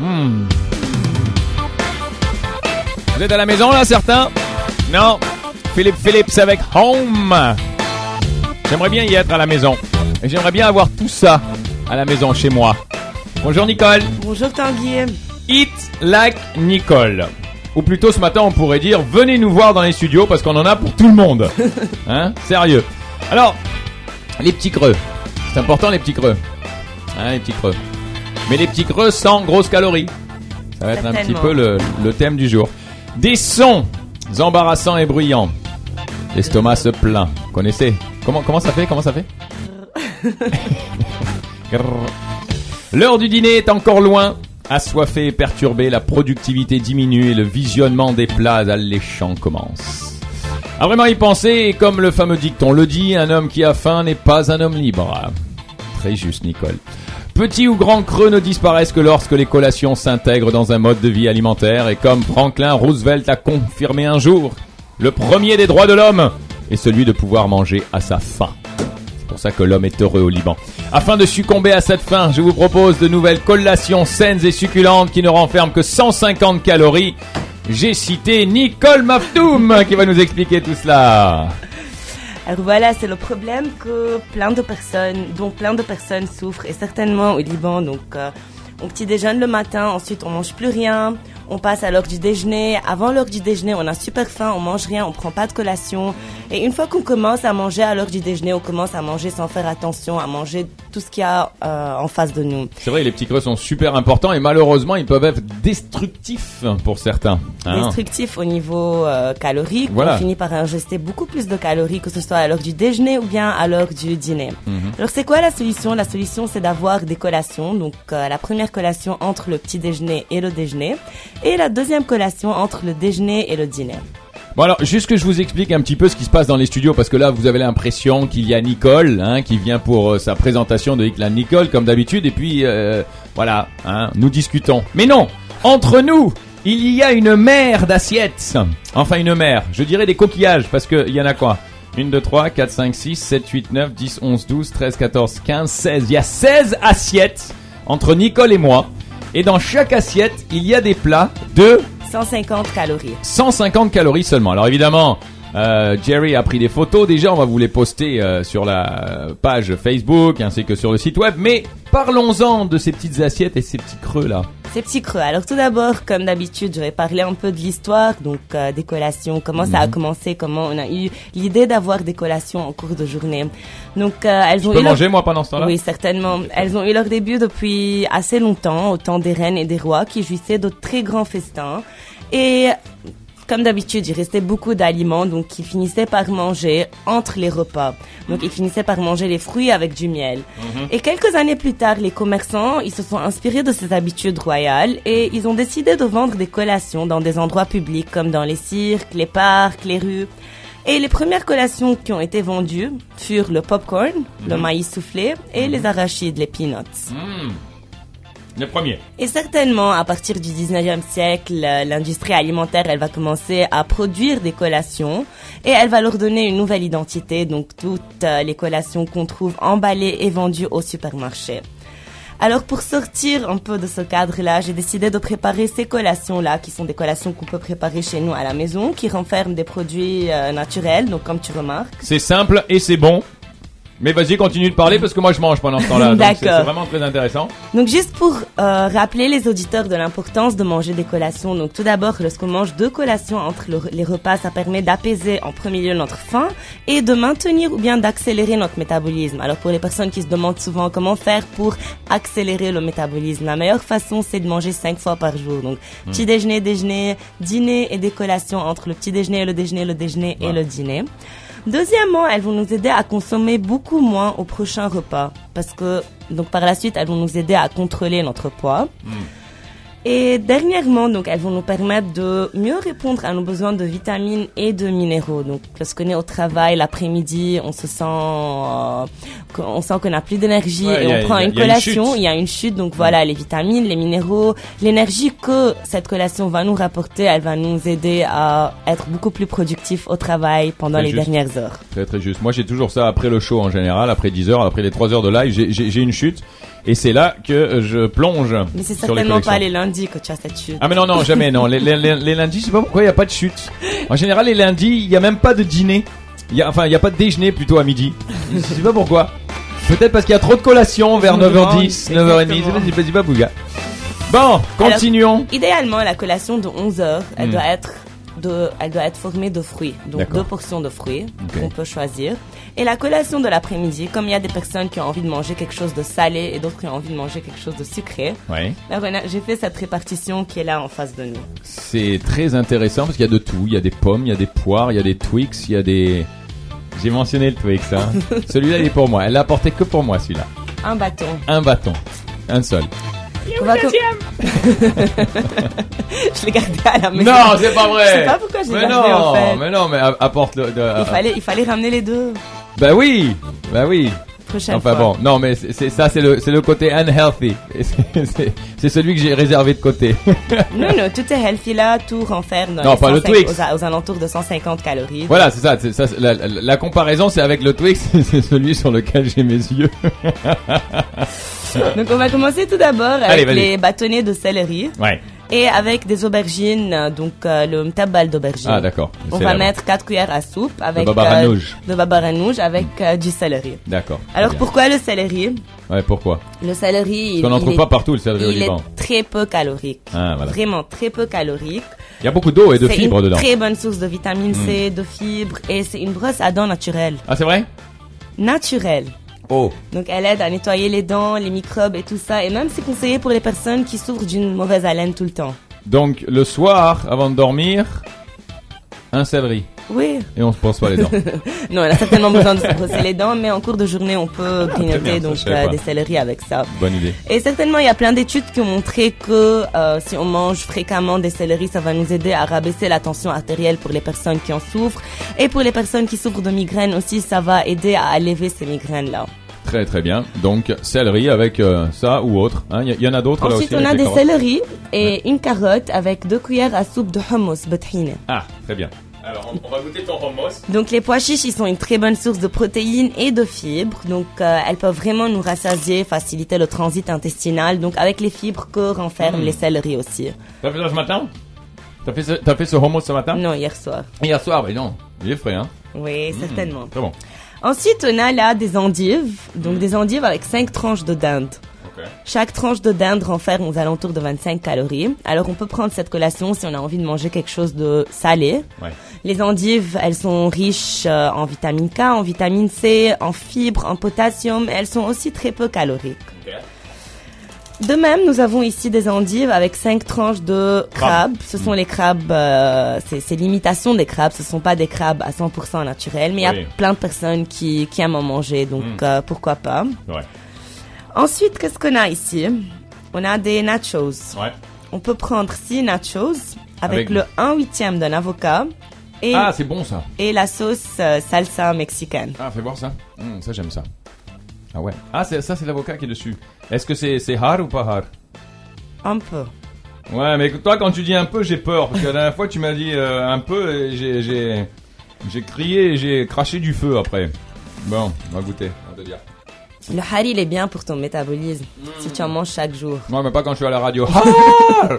Hmm. Vous êtes à la maison là, certains? Non Philippe Phillips avec Home. J'aimerais bien y être à la maison. Et j'aimerais bien avoir tout ça à la maison chez moi. Bonjour Nicole. Bonjour Tanguy. Eat like Nicole. Ou plutôt ce matin on pourrait dire venez nous voir dans les studios parce qu'on en a pour tout le monde. Hein? Sérieux. Alors, les petits creux. C'est important les petits creux. Hein, les petits creux. Mais les petits creux sans grosses calories. Ça va être un petit peu le, le thème du jour. Des sons embarrassants et bruyants. L'estomac se plaint. Connaissez? Comment, comment ça fait? Comment ça fait? L'heure du dîner est encore loin. Assoiffé et perturbé, la productivité diminue et le visionnement des plats alléchants commence. À vraiment y penser, comme le fameux dicton le dit, un homme qui a faim n'est pas un homme libre. Très juste, Nicole. Petits ou grands creux ne disparaissent que lorsque les collations s'intègrent dans un mode de vie alimentaire, et comme Franklin Roosevelt a confirmé un jour, le premier des droits de l'homme est celui de pouvoir manger à sa faim. C'est pour ça que l'homme est heureux au Liban. Afin de succomber à cette faim, je vous propose de nouvelles collations saines et succulentes qui ne renferment que 150 calories. J'ai cité Nicole Maftoum qui va nous expliquer tout cela. Alors voilà, c'est le problème que plein de personnes, dont plein de personnes souffrent, et certainement au Liban. Donc, euh, on petit déjeune le matin, ensuite on mange plus rien, on passe à l'heure du déjeuner. Avant l'heure du déjeuner, on a super faim, on mange rien, on prend pas de collation. Et une fois qu'on commence à manger à l'heure du déjeuner, on commence à manger sans faire attention, à manger tout ce qu'il y a euh, en face de nous. C'est vrai, les petits creux sont super importants et malheureusement ils peuvent être destructifs pour certains. hein. Destructif au niveau euh, calorique, Voilà. on finit par ingester beaucoup plus de calories que ce soit à l'heure du déjeuner ou bien à l'heure du dîner. Mhm. Alors c'est quoi la solution? La solution c'est d'avoir des collations. Donc euh, la première collation entre le petit déjeuner et le déjeuner et la deuxième collation entre le déjeuner et le dîner. Bon alors, juste que je vous explique un petit peu ce qui se passe dans les studios, parce que là, vous avez l'impression qu'il y a Nicole, hein, qui vient pour euh, sa présentation de Hickland Nicole, comme d'habitude, et puis, euh, voilà, hein, nous discutons. Mais non Entre nous il y a une mer d'assiettes. Enfin, une mer. Je dirais des coquillages, parce qu'il y en a quoi? 1, 2, 3, 4, 5, 6, 7, 8, 9, 10, 11, 12, 13, 14, 15, 16. Il y a 16 assiettes entre Nicole et moi. Et dans chaque assiette, il y a des plats de 150 calories. 150 calories seulement. Alors évidemment, euh, Jerry a pris des photos. Déjà, on va vous les poster euh, sur la page Facebook ainsi que sur le site web. Mais parlons-en de ces petites assiettes et ces petits creux là. Ces petits creux. Alors tout d'abord, comme d'habitude, je vais parler un peu de l'histoire, donc euh, des collations, comment ça Mhm. a commencé, comment on a eu l'idée d'avoir des collations en cours de journée. Donc euh, elles Je ont peux eu leur- manger moi pendant ce temps-là? Oui, certainement. Elles ont eu leur début depuis assez longtemps, au temps des reines et des rois, qui jouissaient de très grands festins. Et comme d'habitude, il restait beaucoup d'aliments, donc ils finissaient par manger entre les repas. Donc ils finissaient par manger les fruits avec du miel. Et quelques années plus tard, les commerçants, ils se sont inspirés de ces habitudes royales et ils ont décidé de vendre des collations dans des endroits publics comme dans les cirques, les parcs, les rues. Et les premières collations qui ont été vendues furent le popcorn, le maïs soufflé et les arachides, les peanuts. Mmh. Le premier. Et certainement, à partir du 19e siècle, l'industrie alimentaire, elle va commencer à produire des collations et elle va leur donner une nouvelle identité, donc toutes euh, les collations qu'on trouve emballées et vendues au supermarché. Alors pour sortir un peu de ce cadre-là, j'ai décidé de préparer ces collations-là, qui sont des collations qu'on peut préparer chez nous à la maison, qui renferment des produits euh, naturels, donc comme tu remarques. C'est simple et c'est bon. Mais vas-y, continue de parler parce que moi je mange pendant ce temps-là. D'accord. C'est vraiment très intéressant. Donc juste pour euh, rappeler les auditeurs de l'importance de manger des collations. Donc tout d'abord, lorsqu'on mange deux collations entre le- les repas, ça permet d'apaiser en premier lieu notre faim et de maintenir ou bien d'accélérer notre métabolisme. Alors pour les personnes qui se demandent souvent comment faire pour accélérer le métabolisme, la meilleure façon c'est de manger cinq fois par jour. Donc petit déjeuner, déjeuner, dîner et des collations entre le petit déjeuner et le déjeuner, le déjeuner et le dîner. Deuxièmement, elles vont nous aider à consommer beaucoup moins au prochain repas parce que donc par la suite, elles vont nous aider à contrôler notre poids. Et dernièrement, donc, elles vont nous permettre de mieux répondre à nos besoins de vitamines et de minéraux. Donc, lorsqu'on est au travail l'après-midi, on se sent, euh, on sent qu'on n'a plus d'énergie Ouais, et a- on prend a- une collation. Il y a une chute. Donc voilà, les vitamines, les minéraux, l'énergie que cette collation va nous rapporter, elle va nous aider à être beaucoup plus productifs au travail pendant Très les juste. dernières heures. Très très juste. Moi j'ai toujours ça après le show en général, après 10 heures, après les 3 heures de live, j'ai une chute. Et c'est là que je plonge Mais c'est les certainement pas les lundis que tu as cette chute. Ah mais non non jamais non les, les, les, lundis je sais pas pourquoi il y a pas de chute. En général les lundis il y a même pas de dîner. Y a enfin il y a pas de déjeuner plutôt à midi. je sais pas pourquoi. Peut-être parce qu'il y a trop de collations vers Je me 9h10, demande, 9h30. exactement. C'est pas c'est pas bouga. Bon, continuons. Idéalement, la collation de 11 heures, elle Hmm. doit être de, elle doit être formée de fruits. Donc deux portions de fruits qu'on peut choisir. Et la collation de l'après-midi, comme il y a des personnes qui ont envie de manger quelque chose de salé et d'autres qui ont envie de manger quelque chose de sucré, Ouais. j'ai fait cette répartition qui est là en face de nous. C'est très intéressant parce qu'il y a de tout. Il y a des pommes, il y a des poires, il y a des Twix, il y a des. J'ai mentionné le Twix. Hein. celui-là, il est pour moi. Elle l'a apporté que pour moi, celui-là. Un bâton. Un bâton, un seul. On va com- je l'ai gardé à la maison. Non, c'est pas vrai. Je sais pas pourquoi je l'ai mais gardé, non, en fait. mais non, mais a- apporte le. de- Il fallait, il fallait ramener les deux. Bah oui, bah oui. Prochaine Enfin fois. bon, non, mais c'est c'est- ça, c'est le, c'est le côté unhealthy. Et c'est- C'est c'est celui que j'ai réservé de côté. Non, non, tout est healthy là, tout renferme dans Non, les pas le 105 Twix. Aux, a- aux alentours de 150 calories. voilà, c'est ça. c'est ça c'est- la, la- la comparaison, c'est avec le Twix. C'est celui sur lequel j'ai mes yeux. Donc on va commencer tout d'abord avec les bâtonnets de céleri Ouais. et avec des aubergines, donc euh, le mtabal d'aubergine. Ah, d'accord. On C'est va mettre 4 cuillères à soupe avec babaranouge. euh, de babaranouge avec euh, du céleri. D'accord. Alors bien. pourquoi le céleri? Ouais, pourquoi? Le céleri, Parce qu'on n'en trouve est, pas partout le céleri au il Liban. est très peu calorique. Ah, voilà. Vraiment très peu calorique. Il y a beaucoup d'eau et de C'est fibres une dedans. Hmm. très bonne source de vitamine C, de fibres et c'est une brosse à dents naturelle. Ah, c'est vrai? Naturelle. Oh. Donc elle aide à nettoyer les dents, les microbes et tout ça. Et même c'est conseillé pour les personnes qui souffrent d'une mauvaise haleine tout le temps. Donc, le soir, avant de dormir, un céleri. Oui. Et on se brosse pas les dents. Non, elle a certainement besoin de se brosser les dents, mais en cours de journée, on peut Ah, grignoter donc euh, des céleris avec ça. Bonne idée. Et certainement, il y a plein d'études qui ont montré que euh, si on mange fréquemment des céleris, ça va nous aider à rabaisser la tension artérielle pour les personnes qui en souffrent. Et pour les personnes qui souffrent de migraines aussi, ça va aider à alléger ces migraines-là. Très très bien. Donc, céleri avec euh, ça ou autre. hein. Il y, y en a d'autres là Ensuite, aussi on a des carottes. céleris et une carotte avec deux cuillères à soupe de hummus bethine. Ah, très bien. Alors, on, on va goûter ton hummus. Donc les pois chiches, ils sont une très bonne source de protéines et de fibres. Donc euh, elles peuvent vraiment nous rassasier, faciliter le transit intestinal. Donc avec les fibres que renferment les céleris aussi. T'as fait ça ce matin? T'as fait, ce- fait ce hummus ce matin? Non, hier soir. Hier soir, mais non. Il est frais, hein. Oui, certainement. Très bon. Ensuite, on a là des endives. Donc des endives avec 5 tranches de dinde. Chaque tranche de dinde renferme aux alentours de 25 calories. Alors on peut prendre cette collation si on a envie de manger quelque chose de salé. Ouais. Les endives, elles sont riches euh, en vitamine K, en vitamine C, en fibres, en potassium. Elles sont aussi très peu caloriques. De même, nous avons ici des endives avec cinq tranches de Crabes. Ce sont les crabes, euh, c'est c'est l'imitation des crabes. Ce sont pas des crabes à 100% naturels, mais il Oui. y a plein de personnes qui, qui aiment en manger, donc Mm. euh, pourquoi pas? Ouais. Ensuite, qu'est-ce qu'on a ici? On a des nachos. Ouais. On peut prendre six nachos avec, Avec- le 1 huitième d'un avocat et, Ah, c'est bon ça. et la sauce euh, salsa mexicaine. Ah, fais voir ça. Hum, ça, j'aime ça. Ah ouais. Ah, c'est- ça, c'est l'avocat qui est dessus. Est-ce que c'est c'est hard ou pas hard Un peu. Ouais, mais toi, quand tu dis un peu, j'ai peur. Parce que la dernière fois, tu m'as dit euh, un peu et j'ai- j'ai j'ai crié et j'ai craché du feu après. Bon, on va goûter. On va te dire. Le hari, il est bien pour ton métabolisme, si tu en manges chaque jour. Non, mais pas quand je suis à la radio.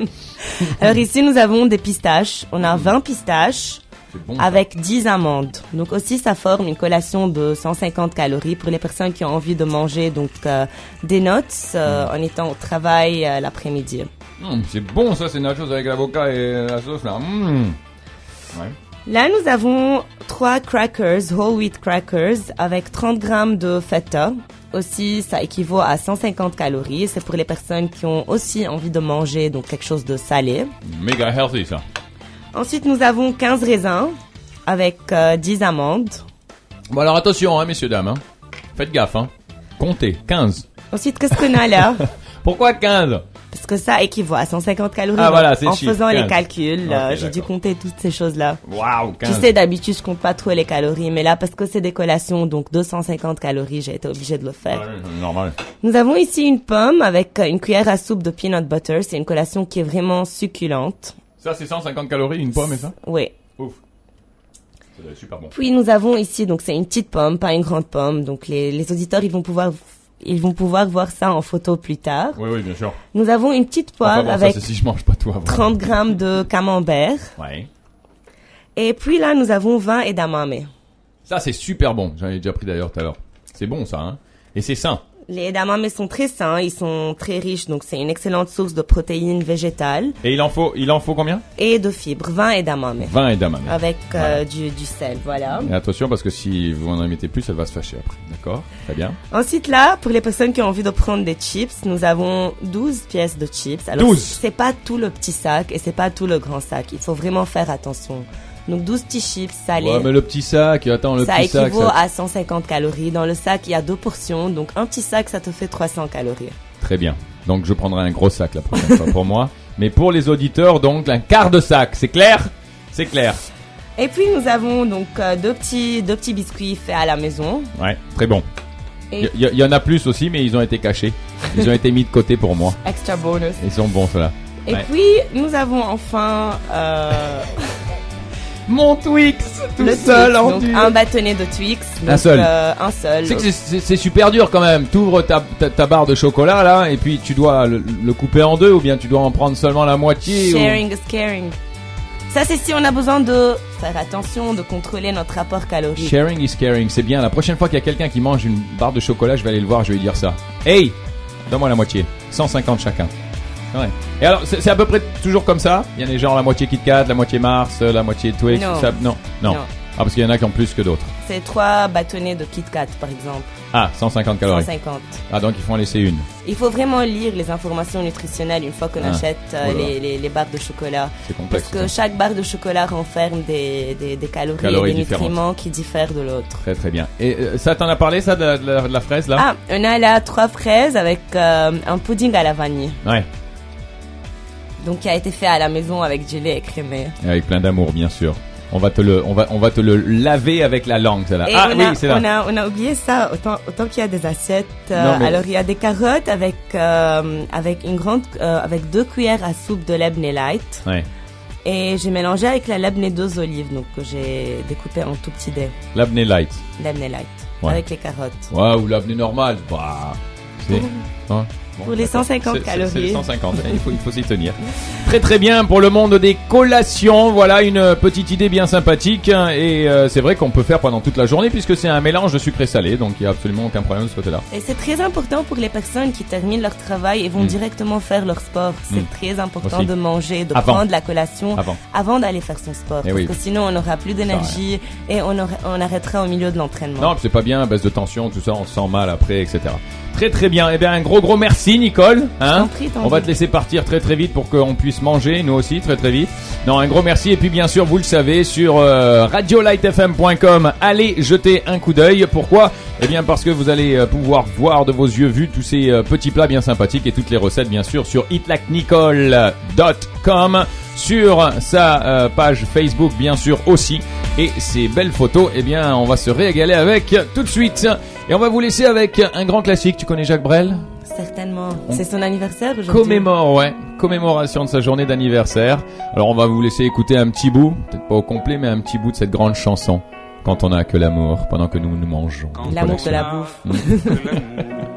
Alors ici, nous avons des pistaches. On a 20 pistaches bon. ça. avec 10 amandes. Donc aussi, ça forme une collation de 150 calories pour les personnes qui ont envie de manger donc euh, des notes euh, en étant au travail euh, l'après-midi. Hum, c'est bon ça, c'est nachos avec l'avocat et la sauce là. Ouais. Là, nous avons trois crackers, whole wheat crackers, avec 30 grammes de feta. Aussi, ça équivaut à 150 calories. C'est pour les personnes qui ont aussi envie de manger donc quelque chose de salé. Méga healthy ça. Ensuite, nous avons 15 raisins avec euh, 10 amandes. Bon alors attention, hein, messieurs dames. Hein. Faites gaffe, hein. Comptez, 15. Ensuite, qu'est-ce qu'on a là? Pourquoi 15 Parce que ça équivaut à 150 calories. Ah, voilà, En chiffre, faisant les 15. calculs, euh, j'ai dû compter toutes ces choses-là. Waouh, 15. Tu sais, d'habitude, je compte pas trop les calories, mais là, parce que c'est des collations, donc 250 calories, j'ai été obligée de le faire. Ouais, normal. Nous avons ici une pomme avec euh, une cuillère à soupe de peanut butter. C'est une collation qui est vraiment succulente. Ça c'est 150 calories, une pomme et ça? Oui. Ouf. Super bon. Puis nous avons ici, donc c'est une petite pomme, pas une grande pomme. Donc les, les auditeurs, ils vont pouvoir ils vont pouvoir voir ça en photo plus tard. Oui, oui, bien sûr. Nous avons une petite poire bon, avec ça, c'est si je mange pas tout avant. 30 grammes de camembert. Ouais. Et puis là, nous avons vin et damame. Ça, c'est super bon. J'en ai déjà pris d'ailleurs tout à l'heure. C'est bon, ça, hein. Et c'est sain. Les edamame sont très sains, ils sont très riches, donc c'est une excellente source de protéines végétales Et il en faut, il en faut combien? Et de fibres. Vin et damame. 20 edamame. Avec euh, du, du sel, voilà. Et attention parce que si vous en mettez plus, elle va se fâcher après. D'accord? Très bien. Ensuite là, pour les personnes qui ont envie de prendre des chips, nous avons 12 pièces de chips. Alors 12. c'est pas tout le petit sac et c'est pas tout le grand sac. Il faut vraiment faire attention. Donc 12 petits chips salés. Ouais, mais le petit sac, attends, le ça petit sac. équivaut ça- à 150 calories. Dans le sac, il y a deux portions. Donc un petit sac, ça te fait 300 calories. Très bien. Donc je prendrai un gros sac la prochaine fois pour moi. Mais pour les auditeurs, donc un quart de sac. C'est clair? C'est clair. Et puis nous avons donc euh, deux petits deux petits biscuits faits à la maison. Ouais, très bon. Il y, y en a plus aussi, mais ils ont été cachés. Ils ont été mis de côté pour moi. extra bonus. Ils sont bons ceux-là. Et Ouais. puis nous avons enfin euh, Mon Twix, tout le seul Twix. en donc, un bâtonnet de Twix. Un Donc, seul. euh, un seul. C'est que c'est- c'est c'est super dur quand même. T'ouvres ta, ta, ta barre de chocolat là, et puis tu dois le, le couper en deux, ou bien tu dois en prendre seulement la moitié. ou- Sharing is caring. Ça c'est si on a besoin de faire attention, de contrôler notre rapport calorique. Sharing is caring, c'est bien. La prochaine fois qu'il y a quelqu'un qui mange une barre de chocolat, je vais aller le voir, je vais lui dire ça. Hey, donne-moi la moitié. 150 chacun. Ouais. Et alors, c'est c'est à peu près toujours comme ça? Il y a des gens la moitié Kit Kat, la moitié Mars, la moitié Twix Non. ça- non. non. Non. Ah, parce qu'il y en a qui ont plus que d'autres. C'est trois bâtonnets de Kit Kat par exemple. Ah, 150 calories. 150. Ah, donc il faut en laisser une. Il faut vraiment lire les informations nutritionnelles une fois qu'on Ah, achète euh, voilà. les, les, les barres de chocolat. C'est Parce complexe. que ça. chaque barre de chocolat renferme des, des, des calories, Calories et des différentes. nutriments qui diffèrent de l'autre. Très très bien. Et euh, ça, t'en as parlé ça de la, de la- de la fraise là? Ah, on a là trois fraises avec euh, un pudding à la vanille. Ouais. Donc qui a été fait à la maison avec du lait écrémé. Et Avec plein d'amour, bien sûr. On va te le, on va, on va te le laver avec la langue, celle-là. Et Ah on, oui, a, c'est là. on, a, on a oublié ça, autant, autant qu'il y a des assiettes. euh, Non, mais- Alors il y a des carottes avec, euh, avec, une grande, euh, avec deux cuillères à soupe de Lebné Light. Ouais. Et j'ai mélangé avec la Lebné deux olives, donc que j'ai découpé en tout petits dés. L'abné light. Lebné Light. Ouais. Avec les carottes. Ouais, ou l'abné normal. Bah, c'est. Ouais. Bon, Pour les d'accord. 150 C'est- c'est- calories. C'est les 150. il faut, il faut s'y tenir. Très très bien pour le monde des collations. Voilà une petite idée bien sympathique. hein, Et euh, c'est vrai qu'on peut faire pendant toute la journée puisque c'est un mélange de sucré salé. Donc il n'y a absolument aucun problème de ce côté-là. Et c'est très important pour les personnes qui terminent leur travail et vont Mm. directement faire leur sport. C'est Mm. très important Aussi. de manger, de Avant. prendre la collation Avant. avant d'aller faire son sport. Eh parce oui. que sinon, on n'aura plus d'énergie et on, aurait- on arrêtera au milieu de l'entraînement. Non, c'est pas bien, baisse de tension, tout ça, on se sent mal après, etc. Très très bien. Eh bien, un gros gros merci, Nicole. Hein t'en prie, t'en on va te laisser partir très très vite pour qu'on puisse manger, nous aussi, très très vite. Non, un gros merci. Et puis, bien sûr, vous le savez, sur euh, radiolightfm.com, allez jeter un coup d'œil. Pourquoi? Eh bien, parce que vous allez euh, pouvoir voir de vos yeux vus tous ces euh, petits plats bien sympathiques et toutes les recettes, bien sûr, sur hitlikenicole.com sur sa euh, page Facebook bien sûr aussi et ces belles photos eh bien on va se régaler avec tout de suite et on va vous laisser avec un grand classique. Tu connais Jacques Brel? Certainement. C'est son anniversaire aujourd'hui. commémore ouais. Commémoration de sa journée d'anniversaire. Alors on va vous laisser écouter un petit bout. Peut-être pas au complet mais un petit bout de cette grande chanson. Quand on n'a que l'amour pendant que nous nous mangeons. L'amour de la bouffe. Mm.